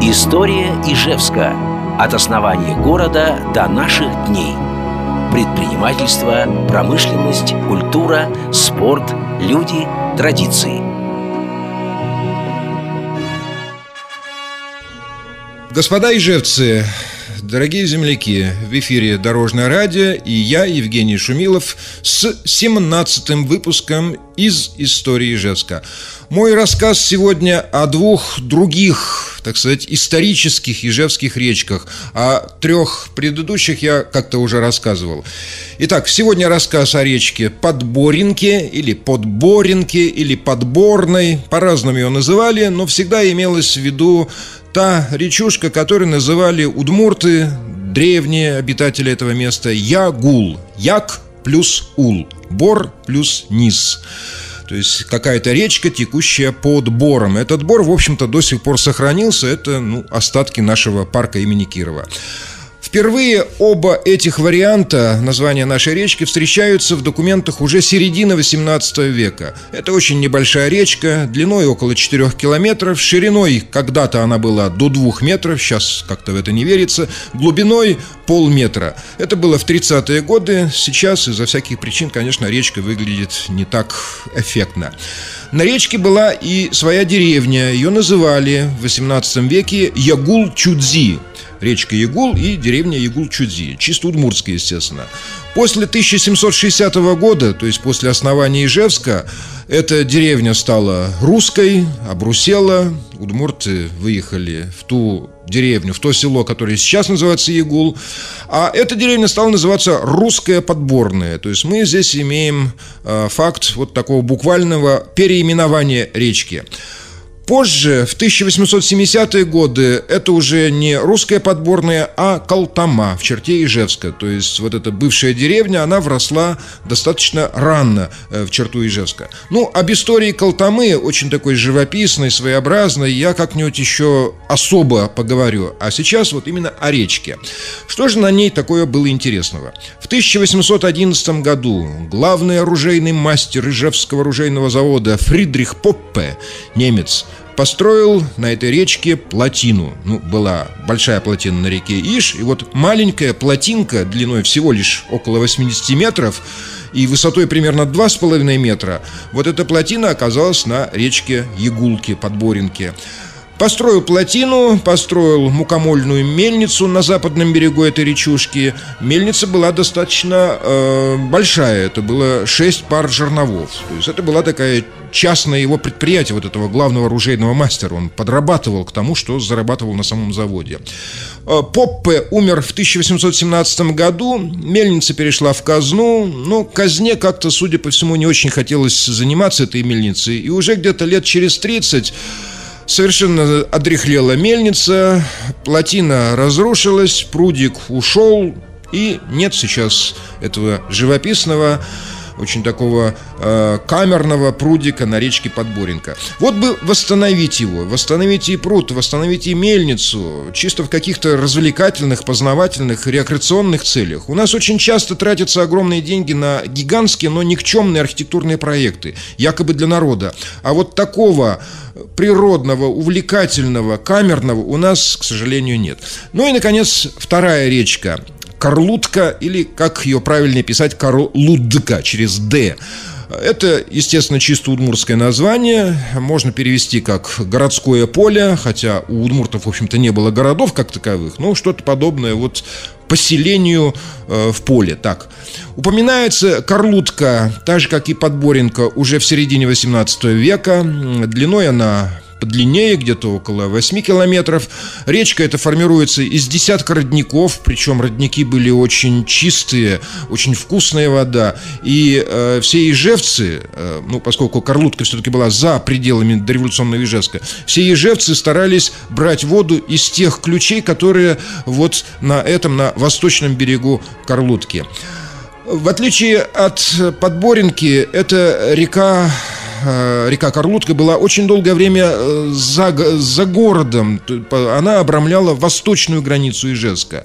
История Ижевска. От основания города до наших дней. Предпринимательство, промышленность, культура, спорт, люди, традиции. Господа ижевцы, дорогие земляки, в эфире Дорожное радио и я, Евгений Шумилов, с 17-м выпуском из истории Ижевска. Мой рассказ сегодня о двух других, так сказать, исторических ижевских речках. О трех предыдущих я как-то уже рассказывал. Итак, сегодня рассказ о речке Подборинке или Подборинке или Подборной. По-разному ее называли, но всегда имелось в виду та речушка, которую называли удмурты, древние обитатели этого места, Ягул. Як плюс ул. Бор плюс низ. То есть какая-то речка, текущая под бором. Этот бор, в общем-то, до сих пор сохранился. Это ну, остатки нашего парка имени Кирова. Впервые оба этих варианта названия нашей речки встречаются в документах уже середины 18 века. Это очень небольшая речка, длиной около 4 километров, шириной когда-то она была до 2 метров, сейчас как-то в это не верится, глубиной полметра. Это было в 30-е годы, сейчас из-за всяких причин, конечно, речка выглядит не так эффектно. На речке была и своя деревня, ее называли в 18 веке Ягул-Чудзи речка Ягул и деревня Ягул-Чудзи, чисто удмуртская, естественно. После 1760 года, то есть после основания Ижевска, эта деревня стала русской, обрусела, удмурты выехали в ту деревню, в то село, которое сейчас называется Ягул, а эта деревня стала называться Русская Подборная. То есть мы здесь имеем э, факт вот такого буквального переименования речки. Позже, в 1870-е годы, это уже не русская подборная, а Калтама в черте Ижевска. То есть вот эта бывшая деревня, она вросла достаточно рано э, в черту Ижевска. Ну, об истории Калтамы, очень такой живописной, своеобразной, я как-нибудь еще особо поговорю. А сейчас вот именно о речке. Что же на ней такое было интересного? В 1811 году главный оружейный мастер Ижевского оружейного завода Фридрих Поппе, немец, построил на этой речке плотину. Ну, была большая плотина на реке Иш, и вот маленькая плотинка длиной всего лишь около 80 метров и высотой примерно 2,5 метра, вот эта плотина оказалась на речке Ягулки, Подборинке. Построил плотину, построил мукомольную мельницу на западном берегу этой речушки. Мельница была достаточно э, большая, это было 6 пар жерновов. То есть это была такая частное его предприятие, вот этого главного оружейного мастера. Он подрабатывал к тому, что зарабатывал на самом заводе. Э, Поппе умер в 1817 году, мельница перешла в казну, но казне как-то, судя по всему, не очень хотелось заниматься этой мельницей. И уже где-то лет через 30 Совершенно одрехлела мельница, плотина разрушилась, прудик ушел, и нет сейчас этого живописного очень такого э, камерного прудика на речке Подборенко. Вот бы восстановить его, восстановить и пруд, восстановить и мельницу, чисто в каких-то развлекательных, познавательных, рекреационных целях. У нас очень часто тратятся огромные деньги на гигантские, но никчемные архитектурные проекты, якобы для народа. А вот такого природного, увлекательного, камерного у нас, к сожалению, нет. Ну и, наконец, вторая речка – Карлутка или, как ее правильнее писать, Карлудка через «д». Это, естественно, чисто удмуртское название. Можно перевести как «городское поле», хотя у удмуртов, в общем-то, не было городов как таковых, но что-то подобное вот поселению э, в поле. Так. Упоминается Карлутка, так же, как и Подборенко, уже в середине 18 века. Длиной она подлиннее, где-то около 8 километров. Речка эта формируется из десятка родников, причем родники были очень чистые, очень вкусная вода. И э, все ижевцы, э, ну, поскольку Карлутка все-таки была за пределами дореволюционного Ижевска, все ижевцы старались брать воду из тех ключей, которые вот на этом, на восточном берегу Карлутки. В отличие от Подборенки, эта река река Карлутка была очень долгое время э, за, за городом. Она обрамляла восточную границу Ижевска.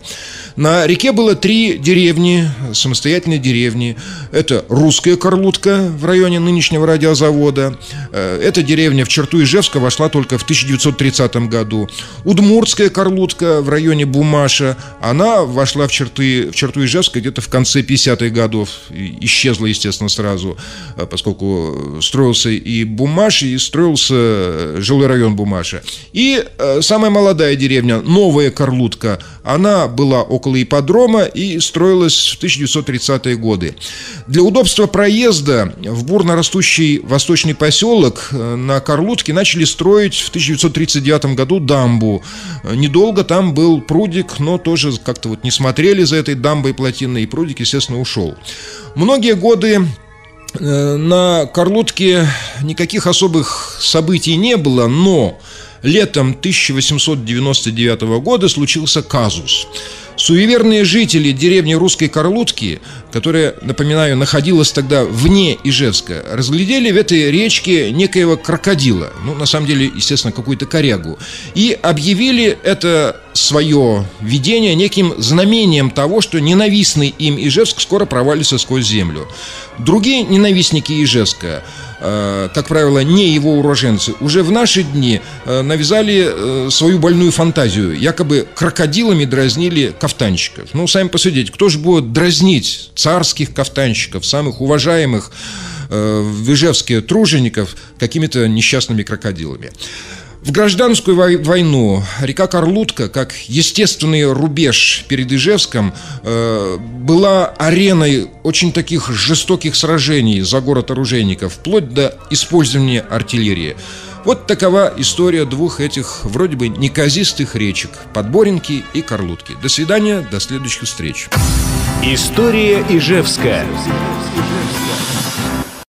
На реке было три деревни, самостоятельные деревни. Это Русская Карлутка в районе нынешнего радиозавода. Э, эта деревня в черту Ижевска вошла только в 1930 году. Удмуртская Карлутка в районе Бумаша. Она вошла в, черты, в черту Ижевска где-то в конце 50-х годов. Исчезла, естественно, сразу, э, поскольку строился и Бумаш, и строился жилой район Бумаша. И самая молодая деревня, Новая Карлутка, она была около ипподрома и строилась в 1930-е годы. Для удобства проезда в бурно растущий восточный поселок э, на Карлутке начали строить в 1939 году дамбу. Недолго там был прудик, но тоже как-то вот не смотрели за этой дамбой плотиной, и прудик, естественно, ушел. Многие годы э, на Карлутке никаких особых событий не было, но летом 1899 года случился казус – Суеверные жители деревни Русской Карлутки, которая, напоминаю, находилась тогда вне Ижевска, разглядели в этой речке некоего крокодила, ну, на самом деле, естественно, какую-то корягу, и объявили это свое видение неким знамением того, что ненавистный им Ижевск скоро провалится сквозь землю. Другие ненавистники Ижевска как правило, не его уроженцы, уже в наши дни э, навязали э, свою больную фантазию. Якобы крокодилами дразнили кафтанщиков. Ну, сами посудите, кто же будет дразнить царских кафтанщиков, самых уважаемых в Ижевске тружеников какими-то несчастными крокодилами. В гражданскую войну река Карлутка, как естественный рубеж перед Ижевском, э, была ареной очень таких жестоких сражений за город оружейников, вплоть до использования артиллерии. Вот такова история двух этих вроде бы неказистых речек – Подборенки и Карлутки. До свидания, до следующих встреч. История Ижевская.